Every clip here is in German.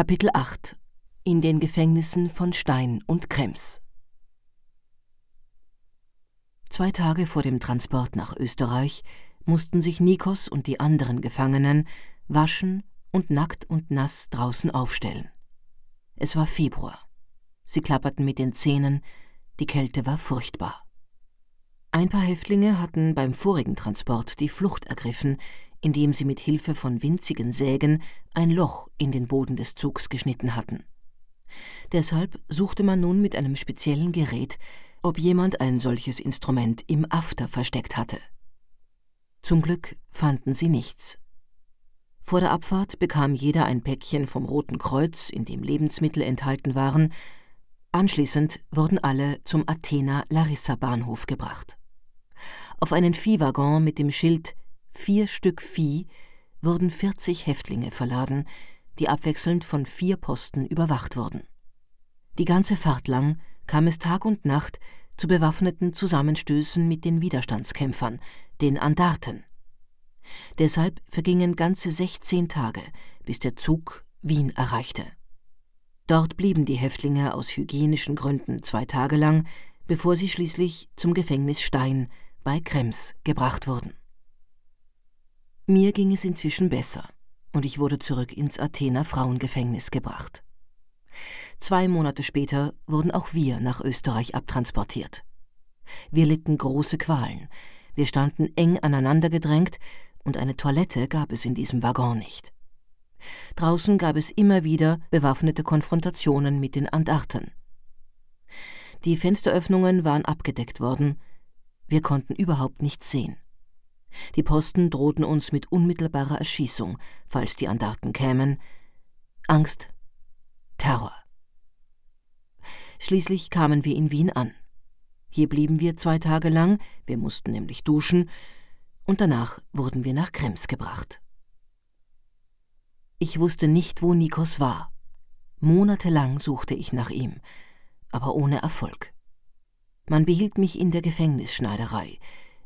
Kapitel 8 In den Gefängnissen von Stein und Krems Zwei Tage vor dem Transport nach Österreich mussten sich Nikos und die anderen Gefangenen waschen und nackt und nass draußen aufstellen. Es war Februar. Sie klapperten mit den Zähnen, die Kälte war furchtbar. Ein paar Häftlinge hatten beim vorigen Transport die Flucht ergriffen, indem sie mit Hilfe von winzigen Sägen ein Loch in den Boden des Zugs geschnitten hatten. Deshalb suchte man nun mit einem speziellen Gerät, ob jemand ein solches Instrument im After versteckt hatte. Zum Glück fanden sie nichts. Vor der Abfahrt bekam jeder ein Päckchen vom Roten Kreuz, in dem Lebensmittel enthalten waren. Anschließend wurden alle zum Athena Larissa Bahnhof gebracht. Auf einen Viehwaggon mit dem Schild vier Stück Vieh wurden 40 Häftlinge verladen, die abwechselnd von vier Posten überwacht wurden. Die ganze Fahrt lang kam es Tag und Nacht zu bewaffneten Zusammenstößen mit den Widerstandskämpfern, den Andarten. Deshalb vergingen ganze 16 Tage, bis der Zug Wien erreichte. Dort blieben die Häftlinge aus hygienischen Gründen zwei Tage lang, bevor sie schließlich zum Gefängnis Stein bei Krems gebracht wurden. Mir ging es inzwischen besser und ich wurde zurück ins Athener Frauengefängnis gebracht. Zwei Monate später wurden auch wir nach Österreich abtransportiert. Wir litten große Qualen. Wir standen eng aneinander gedrängt und eine Toilette gab es in diesem Waggon nicht. Draußen gab es immer wieder bewaffnete Konfrontationen mit den Andarten. Die Fensteröffnungen waren abgedeckt worden, wir konnten überhaupt nichts sehen. Die Posten drohten uns mit unmittelbarer Erschießung, falls die Andarten kämen. Angst, Terror. Schließlich kamen wir in Wien an. Hier blieben wir zwei Tage lang, wir mussten nämlich duschen, und danach wurden wir nach Krems gebracht. Ich wusste nicht, wo Nikos war. Monatelang suchte ich nach ihm, aber ohne Erfolg. Man behielt mich in der Gefängnisschneiderei,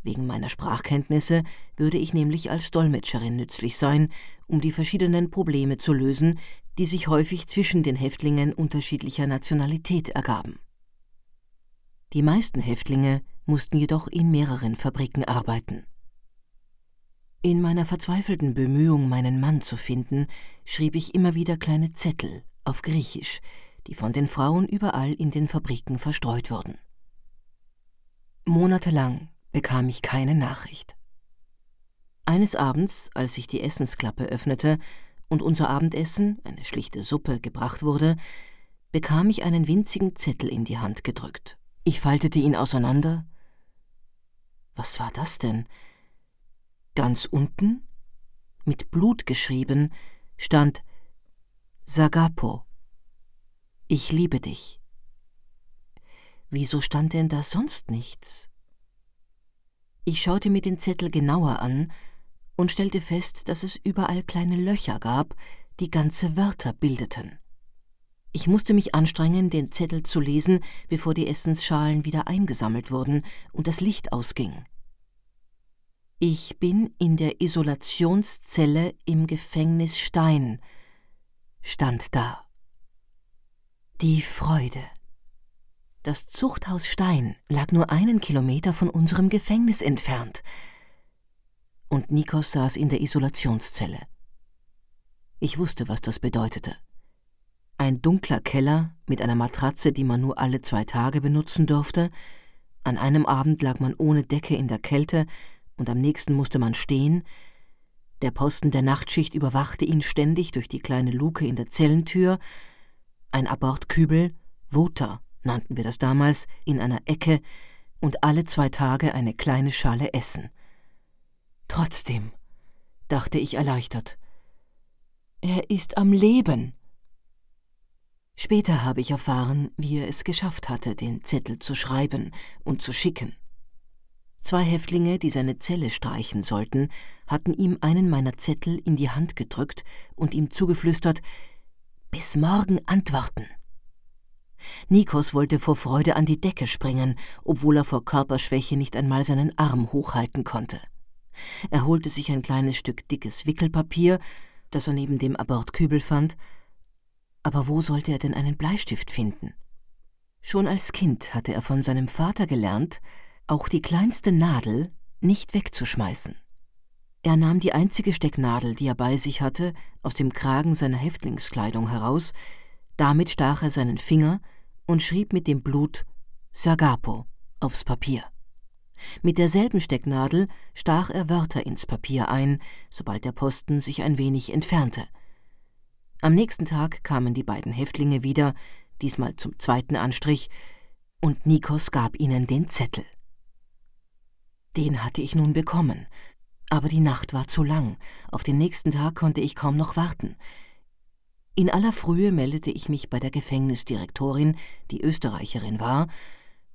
Wegen meiner Sprachkenntnisse würde ich nämlich als Dolmetscherin nützlich sein, um die verschiedenen Probleme zu lösen, die sich häufig zwischen den Häftlingen unterschiedlicher Nationalität ergaben. Die meisten Häftlinge mussten jedoch in mehreren Fabriken arbeiten. In meiner verzweifelten Bemühung, meinen Mann zu finden, schrieb ich immer wieder kleine Zettel auf Griechisch, die von den Frauen überall in den Fabriken verstreut wurden. Monatelang bekam ich keine Nachricht. Eines Abends, als ich die Essensklappe öffnete und unser Abendessen, eine schlichte Suppe, gebracht wurde, bekam ich einen winzigen Zettel in die Hand gedrückt. Ich faltete ihn auseinander. Was war das denn? Ganz unten, mit Blut geschrieben, stand Sagapo. Ich liebe dich. Wieso stand denn da sonst nichts? Ich schaute mir den Zettel genauer an und stellte fest, dass es überall kleine Löcher gab, die ganze Wörter bildeten. Ich musste mich anstrengen, den Zettel zu lesen, bevor die Essensschalen wieder eingesammelt wurden und das Licht ausging. Ich bin in der Isolationszelle im Gefängnis Stein, stand da. Die Freude. Das Zuchthaus Stein lag nur einen Kilometer von unserem Gefängnis entfernt. Und Nikos saß in der Isolationszelle. Ich wusste, was das bedeutete. Ein dunkler Keller mit einer Matratze, die man nur alle zwei Tage benutzen durfte. An einem Abend lag man ohne Decke in der Kälte und am nächsten musste man stehen. Der Posten der Nachtschicht überwachte ihn ständig durch die kleine Luke in der Zellentür. Ein Abortkübel, Voter, nannten wir das damals, in einer Ecke und alle zwei Tage eine kleine Schale essen. Trotzdem, dachte ich erleichtert, er ist am Leben. Später habe ich erfahren, wie er es geschafft hatte, den Zettel zu schreiben und zu schicken. Zwei Häftlinge, die seine Zelle streichen sollten, hatten ihm einen meiner Zettel in die Hand gedrückt und ihm zugeflüstert Bis morgen antworten. Nikos wollte vor Freude an die Decke springen, obwohl er vor Körperschwäche nicht einmal seinen Arm hochhalten konnte. Er holte sich ein kleines Stück dickes Wickelpapier, das er neben dem Abortkübel fand, Aber wo sollte er denn einen Bleistift finden? Schon als Kind hatte er von seinem Vater gelernt, auch die kleinste Nadel nicht wegzuschmeißen. Er nahm die einzige Stecknadel, die er bei sich hatte, aus dem Kragen seiner Häftlingskleidung heraus, damit stach er seinen Finger und schrieb mit dem Blut Sagapo aufs Papier. Mit derselben Stecknadel stach er Wörter ins Papier ein, sobald der Posten sich ein wenig entfernte. Am nächsten Tag kamen die beiden Häftlinge wieder, diesmal zum zweiten Anstrich, und Nikos gab ihnen den Zettel. Den hatte ich nun bekommen, aber die Nacht war zu lang, auf den nächsten Tag konnte ich kaum noch warten. In aller Frühe meldete ich mich bei der Gefängnisdirektorin, die Österreicherin war,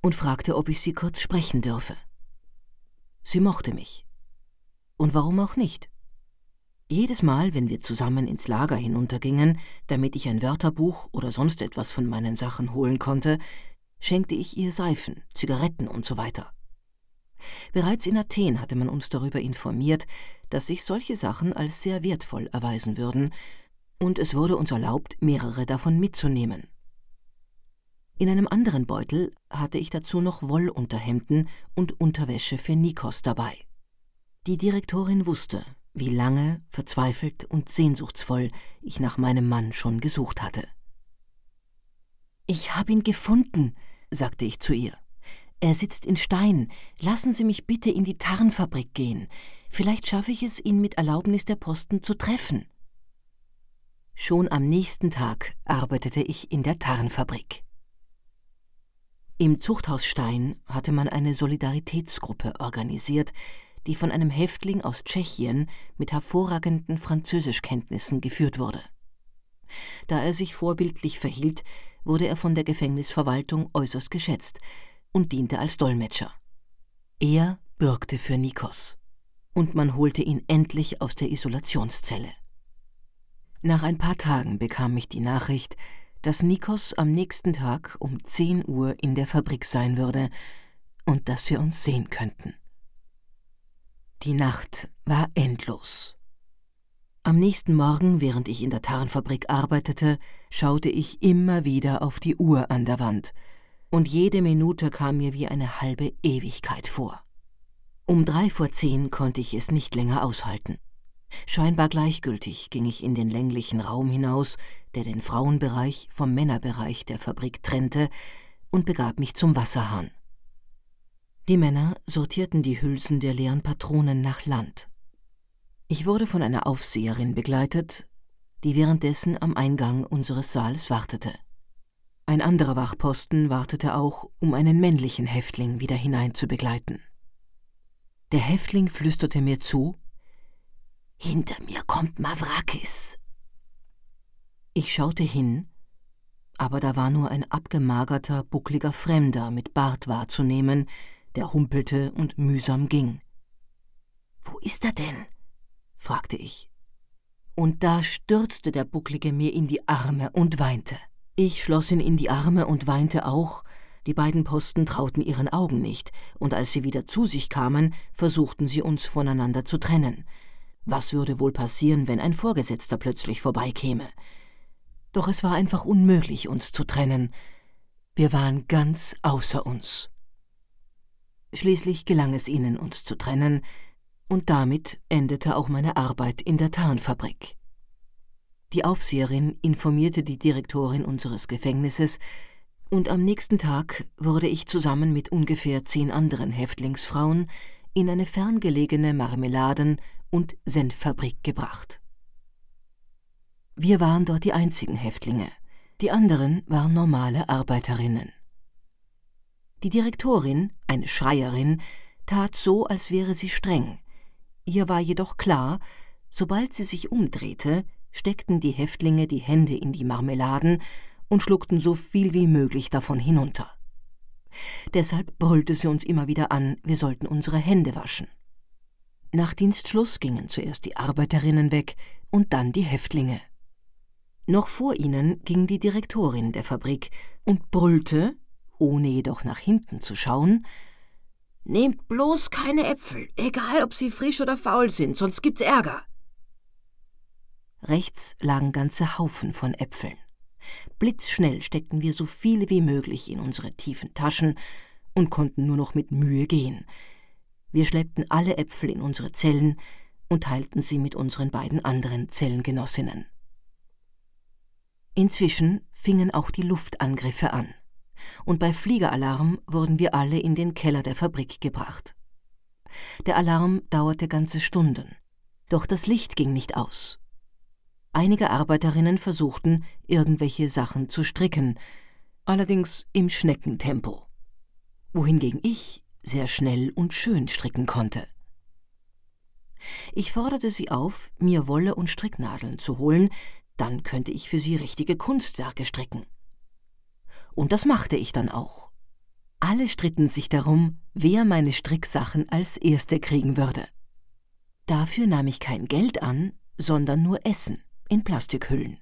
und fragte, ob ich sie kurz sprechen dürfe. Sie mochte mich. Und warum auch nicht? Jedes Mal, wenn wir zusammen ins Lager hinuntergingen, damit ich ein Wörterbuch oder sonst etwas von meinen Sachen holen konnte, schenkte ich ihr Seifen, Zigaretten und so weiter. Bereits in Athen hatte man uns darüber informiert, dass sich solche Sachen als sehr wertvoll erweisen würden, und es wurde uns erlaubt, mehrere davon mitzunehmen. In einem anderen Beutel hatte ich dazu noch Wollunterhemden und Unterwäsche für Nikos dabei. Die Direktorin wusste, wie lange, verzweifelt und sehnsuchtsvoll ich nach meinem Mann schon gesucht hatte. Ich habe ihn gefunden, sagte ich zu ihr. Er sitzt in Stein. Lassen Sie mich bitte in die Tarnfabrik gehen. Vielleicht schaffe ich es, ihn mit Erlaubnis der Posten zu treffen. Schon am nächsten Tag arbeitete ich in der Tarnfabrik. Im Zuchthaus Stein hatte man eine Solidaritätsgruppe organisiert, die von einem Häftling aus Tschechien mit hervorragenden Französischkenntnissen geführt wurde. Da er sich vorbildlich verhielt, wurde er von der Gefängnisverwaltung äußerst geschätzt, und diente als Dolmetscher. Er bürgte für Nikos, und man holte ihn endlich aus der Isolationszelle. Nach ein paar Tagen bekam ich die Nachricht, dass Nikos am nächsten Tag um 10 Uhr in der Fabrik sein würde und dass wir uns sehen könnten. Die Nacht war endlos. Am nächsten Morgen, während ich in der Tarnfabrik arbeitete, schaute ich immer wieder auf die Uhr an der Wand – und jede Minute kam mir wie eine halbe Ewigkeit vor. Um drei vor zehn konnte ich es nicht länger aushalten. Scheinbar gleichgültig ging ich in den länglichen Raum hinaus, der den Frauenbereich vom Männerbereich der Fabrik trennte, und begab mich zum Wasserhahn. Die Männer sortierten die Hülsen der leeren Patronen nach Land. Ich wurde von einer Aufseherin begleitet, die währenddessen am Eingang unseres Saals wartete. Ein anderer Wachposten wartete auch, um einen männlichen Häftling wieder hinein zu begleiten. Der Häftling flüsterte mir zu Hinter mir kommt Mavrakis. Ich schaute hin, aber da war nur ein abgemagerter, buckliger Fremder mit Bart wahrzunehmen, der humpelte und mühsam ging. Wo ist er denn? fragte ich. Und da stürzte der Bucklige mir in die Arme und weinte. Ich schloss ihn in die Arme und weinte auch. Die beiden Posten trauten ihren Augen nicht, und als sie wieder zu sich kamen, versuchten sie uns voneinander zu trennen. Was würde wohl passieren, wenn ein Vorgesetzter plötzlich vorbeikäme? Doch es war einfach unmöglich, uns zu trennen. Wir waren ganz außer uns. Schließlich gelang es ihnen, uns zu trennen, und damit endete auch meine Arbeit in der Tarnfabrik. Die Aufseherin informierte die Direktorin unseres Gefängnisses, und am nächsten Tag wurde ich zusammen mit ungefähr zehn anderen Häftlingsfrauen in eine ferngelegene Marmeladen- und Senffabrik gebracht. Wir waren dort die einzigen Häftlinge, die anderen waren normale Arbeiterinnen. Die Direktorin, eine Schreierin, tat so, als wäre sie streng. Ihr war jedoch klar, sobald sie sich umdrehte, steckten die Häftlinge die Hände in die Marmeladen und schluckten so viel wie möglich davon hinunter. Deshalb brüllte sie uns immer wieder an, wir sollten unsere Hände waschen. Nach Dienstschluss gingen zuerst die Arbeiterinnen weg und dann die Häftlinge. Noch vor ihnen ging die Direktorin der Fabrik und brüllte, ohne jedoch nach hinten zu schauen, Nehmt bloß keine Äpfel, egal ob sie frisch oder faul sind, sonst gibt's Ärger. Rechts lagen ganze Haufen von Äpfeln. Blitzschnell steckten wir so viele wie möglich in unsere tiefen Taschen und konnten nur noch mit Mühe gehen. Wir schleppten alle Äpfel in unsere Zellen und teilten sie mit unseren beiden anderen Zellengenossinnen. Inzwischen fingen auch die Luftangriffe an, und bei Fliegeralarm wurden wir alle in den Keller der Fabrik gebracht. Der Alarm dauerte ganze Stunden, doch das Licht ging nicht aus. Einige Arbeiterinnen versuchten, irgendwelche Sachen zu stricken, allerdings im Schneckentempo, wohingegen ich sehr schnell und schön stricken konnte. Ich forderte sie auf, mir Wolle und Stricknadeln zu holen, dann könnte ich für sie richtige Kunstwerke stricken. Und das machte ich dann auch. Alle stritten sich darum, wer meine Stricksachen als Erste kriegen würde. Dafür nahm ich kein Geld an, sondern nur Essen in Plastikhüllen.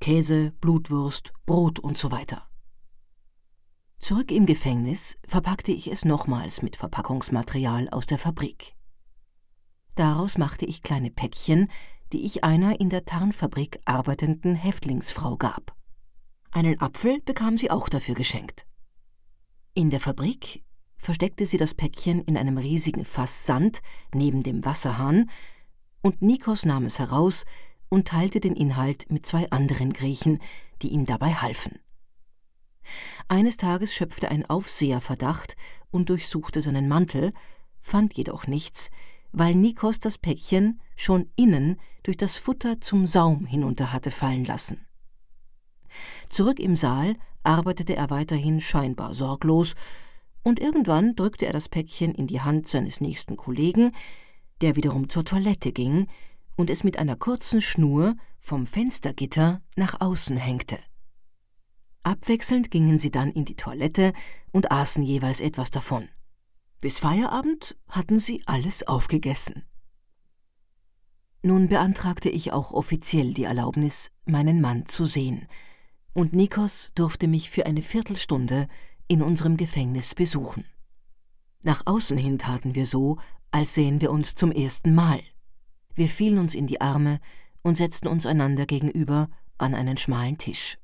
Käse, Blutwurst, Brot und so weiter. Zurück im Gefängnis verpackte ich es nochmals mit Verpackungsmaterial aus der Fabrik. Daraus machte ich kleine Päckchen, die ich einer in der Tarnfabrik arbeitenden Häftlingsfrau gab. Einen Apfel bekam sie auch dafür geschenkt. In der Fabrik versteckte sie das Päckchen in einem riesigen Fass Sand neben dem Wasserhahn, und Nikos nahm es heraus und teilte den Inhalt mit zwei anderen Griechen, die ihm dabei halfen. Eines Tages schöpfte ein Aufseher Verdacht und durchsuchte seinen Mantel, fand jedoch nichts, weil Nikos das Päckchen schon innen durch das Futter zum Saum hinunter hatte fallen lassen. Zurück im Saal arbeitete er weiterhin scheinbar sorglos, und irgendwann drückte er das Päckchen in die Hand seines nächsten Kollegen, der wiederum zur Toilette ging und es mit einer kurzen Schnur vom Fenstergitter nach außen hängte. Abwechselnd gingen sie dann in die Toilette und aßen jeweils etwas davon. Bis Feierabend hatten sie alles aufgegessen. Nun beantragte ich auch offiziell die Erlaubnis, meinen Mann zu sehen, und Nikos durfte mich für eine Viertelstunde in unserem Gefängnis besuchen. Nach außen hin taten wir so, als sähen wir uns zum ersten Mal. Wir fielen uns in die Arme und setzten uns einander gegenüber an einen schmalen Tisch.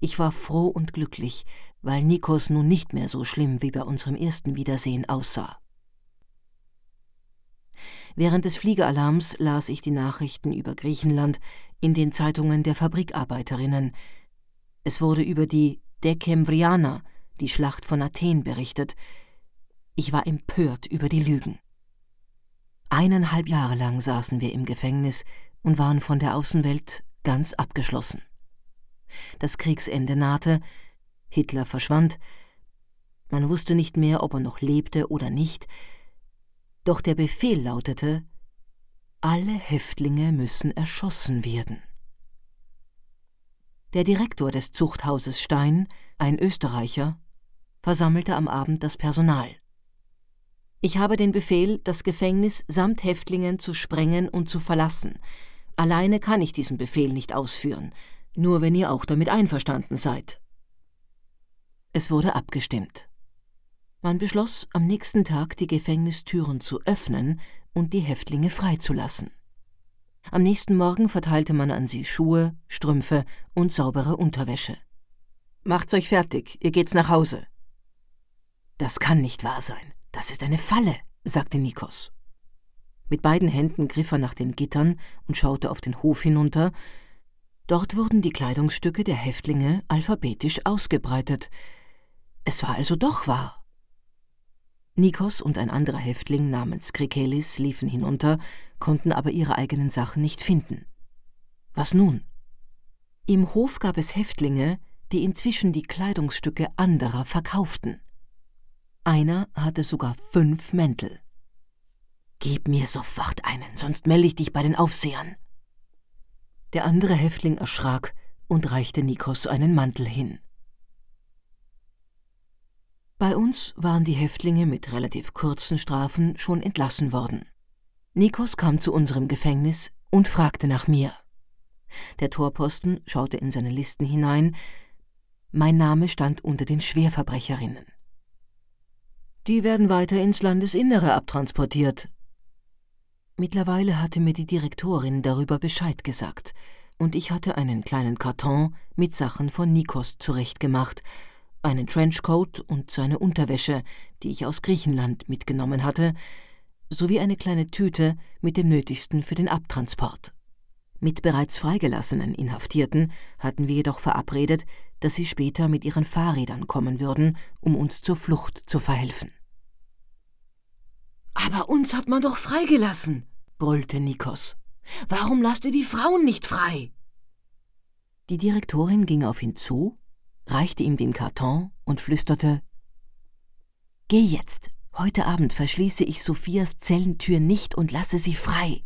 Ich war froh und glücklich, weil Nikos nun nicht mehr so schlimm wie bei unserem ersten Wiedersehen aussah. Während des Fliegeralarms las ich die Nachrichten über Griechenland in den Zeitungen der Fabrikarbeiterinnen. Es wurde über die Dekemvrianer, die Schlacht von Athen, berichtet. Ich war empört über die Lügen. Eineinhalb Jahre lang saßen wir im Gefängnis und waren von der Außenwelt ganz abgeschlossen. Das Kriegsende nahte, Hitler verschwand, man wusste nicht mehr, ob er noch lebte oder nicht, doch der Befehl lautete Alle Häftlinge müssen erschossen werden. Der Direktor des Zuchthauses Stein, ein Österreicher, versammelte am Abend das Personal. Ich habe den Befehl, das Gefängnis samt Häftlingen zu sprengen und zu verlassen. Alleine kann ich diesen Befehl nicht ausführen, nur wenn ihr auch damit einverstanden seid. Es wurde abgestimmt. Man beschloss, am nächsten Tag die Gefängnistüren zu öffnen und die Häftlinge freizulassen. Am nächsten Morgen verteilte man an sie Schuhe, Strümpfe und saubere Unterwäsche. Macht's euch fertig, ihr geht's nach Hause. Das kann nicht wahr sein. Das ist eine Falle, sagte Nikos. Mit beiden Händen griff er nach den Gittern und schaute auf den Hof hinunter, Dort wurden die Kleidungsstücke der Häftlinge alphabetisch ausgebreitet. Es war also doch wahr. Nikos und ein anderer Häftling namens Krikelis liefen hinunter, konnten aber ihre eigenen Sachen nicht finden. Was nun? Im Hof gab es Häftlinge, die inzwischen die Kleidungsstücke anderer verkauften. Einer hatte sogar fünf Mäntel. Gib mir sofort einen, sonst melde ich dich bei den Aufsehern. Der andere Häftling erschrak und reichte Nikos einen Mantel hin. Bei uns waren die Häftlinge mit relativ kurzen Strafen schon entlassen worden. Nikos kam zu unserem Gefängnis und fragte nach mir. Der Torposten schaute in seine Listen hinein. Mein Name stand unter den Schwerverbrecherinnen. Die werden weiter ins Landesinnere abtransportiert, Mittlerweile hatte mir die Direktorin darüber Bescheid gesagt. und ich hatte einen kleinen Karton mit Sachen von Nikos zurechtgemacht, einen Trenchcoat und seine Unterwäsche, die ich aus Griechenland mitgenommen hatte, sowie eine kleine Tüte mit dem Nötigsten für den Abtransport. Mit bereits freigelassenen Inhaftierten hatten wir jedoch verabredet, dass sie später mit ihren Fahrrädern kommen würden, um uns zur Flucht zu verhelfen. Aber uns hat man doch freigelassen, brüllte Nikos. Warum lasst ihr die Frauen nicht frei? Die Direktorin ging auf ihn zu, reichte ihm den Karton und flüsterte Geh jetzt. Heute Abend verschließe ich Sophias Zellentür nicht und lasse sie frei.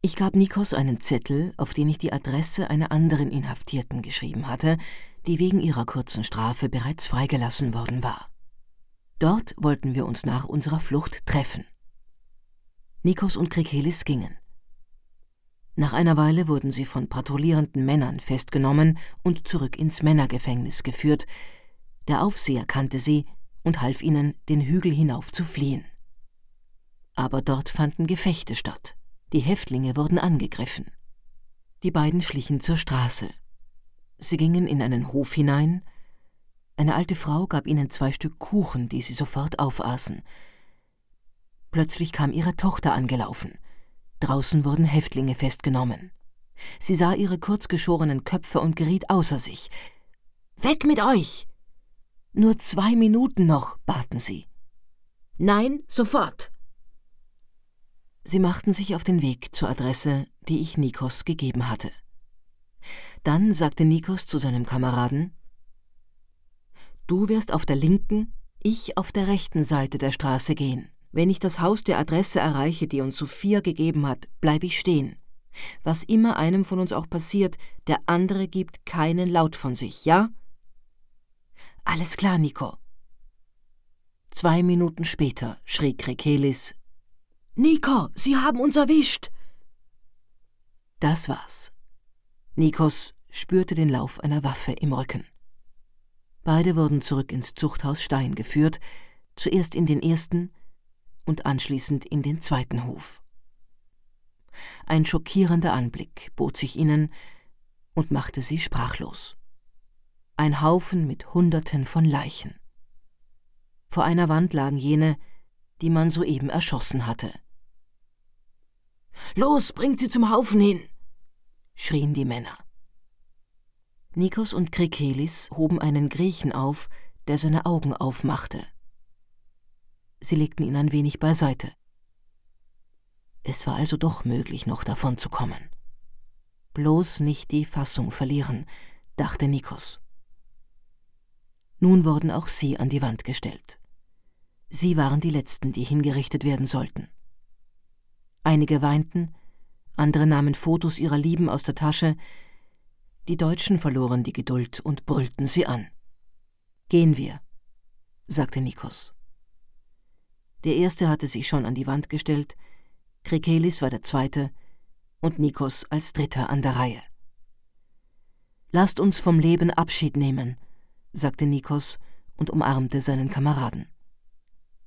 Ich gab Nikos einen Zettel, auf den ich die Adresse einer anderen Inhaftierten geschrieben hatte, die wegen ihrer kurzen Strafe bereits freigelassen worden war. Dort wollten wir uns nach unserer Flucht treffen. Nikos und Krikelis gingen. Nach einer Weile wurden sie von patrouillierenden Männern festgenommen und zurück ins Männergefängnis geführt. Der Aufseher kannte sie und half ihnen, den Hügel hinauf zu fliehen. Aber dort fanden Gefechte statt. Die Häftlinge wurden angegriffen. Die beiden schlichen zur Straße. Sie gingen in einen Hof hinein. Eine alte Frau gab ihnen zwei Stück Kuchen, die sie sofort aufaßen. Plötzlich kam ihre Tochter angelaufen. Draußen wurden Häftlinge festgenommen. Sie sah ihre kurzgeschorenen Köpfe und geriet außer sich. Weg mit euch! Nur zwei Minuten noch, baten sie. Nein, sofort! Sie machten sich auf den Weg zur Adresse, die ich Nikos gegeben hatte. Dann sagte Nikos zu seinem Kameraden Du wirst auf der linken, ich auf der rechten Seite der Straße gehen. Wenn ich das Haus der Adresse erreiche, die uns Sophia gegeben hat, bleibe ich stehen. Was immer einem von uns auch passiert, der andere gibt keinen Laut von sich, ja? Alles klar, Nico. Zwei Minuten später schrie Krekelis Nico, Sie haben uns erwischt! Das war's. Nikos spürte den Lauf einer Waffe im Rücken. Beide wurden zurück ins Zuchthaus Stein geführt, zuerst in den ersten und anschließend in den zweiten Hof. Ein schockierender Anblick bot sich ihnen und machte sie sprachlos. Ein Haufen mit Hunderten von Leichen. Vor einer Wand lagen jene, die man soeben erschossen hatte. Los, bringt sie zum Haufen hin! schrien die Männer. Nikos und Krikelis hoben einen Griechen auf, der seine Augen aufmachte. Sie legten ihn ein wenig beiseite. Es war also doch möglich, noch davon zu kommen. Bloß nicht die Fassung verlieren, dachte Nikos. Nun wurden auch sie an die Wand gestellt. Sie waren die Letzten, die hingerichtet werden sollten. Einige weinten, andere nahmen Fotos ihrer Lieben aus der Tasche, die Deutschen verloren die Geduld und brüllten sie an. Gehen wir, sagte Nikos. Der erste hatte sich schon an die Wand gestellt, Krikelis war der zweite und Nikos als dritter an der Reihe. Lasst uns vom Leben Abschied nehmen, sagte Nikos und umarmte seinen Kameraden.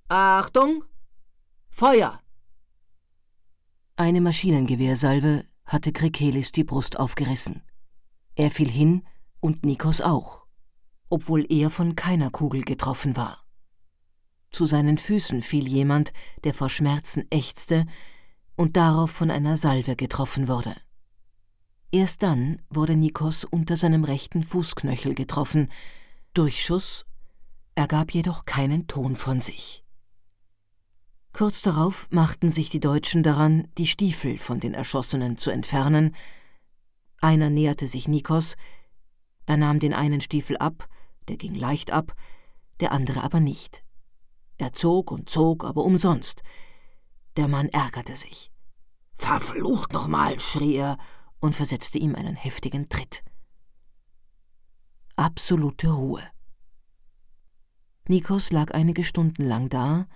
Achtung! Feuer! Eine Maschinengewehrsalve hatte Krikelis die Brust aufgerissen. Er fiel hin und Nikos auch, obwohl er von keiner Kugel getroffen war. Zu seinen Füßen fiel jemand, der vor Schmerzen ächzte und darauf von einer Salve getroffen wurde. Erst dann wurde Nikos unter seinem rechten Fußknöchel getroffen, Durchschuss, er gab jedoch keinen Ton von sich. Kurz darauf machten sich die Deutschen daran, die Stiefel von den Erschossenen zu entfernen. Einer näherte sich Nikos, er nahm den einen Stiefel ab, der ging leicht ab, der andere aber nicht. Er zog und zog, aber umsonst. Der Mann ärgerte sich. Verflucht nochmal, schrie er und versetzte ihm einen heftigen Tritt. Absolute Ruhe. Nikos lag einige Stunden lang da,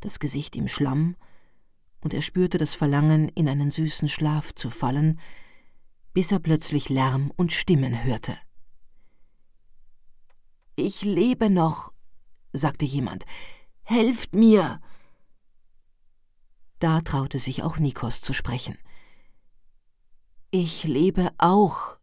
das Gesicht im Schlamm, und er spürte das Verlangen, in einen süßen Schlaf zu fallen, bis er plötzlich Lärm und Stimmen hörte. Ich lebe noch, sagte jemand. Helft mir! Da traute sich auch Nikos zu sprechen. Ich lebe auch,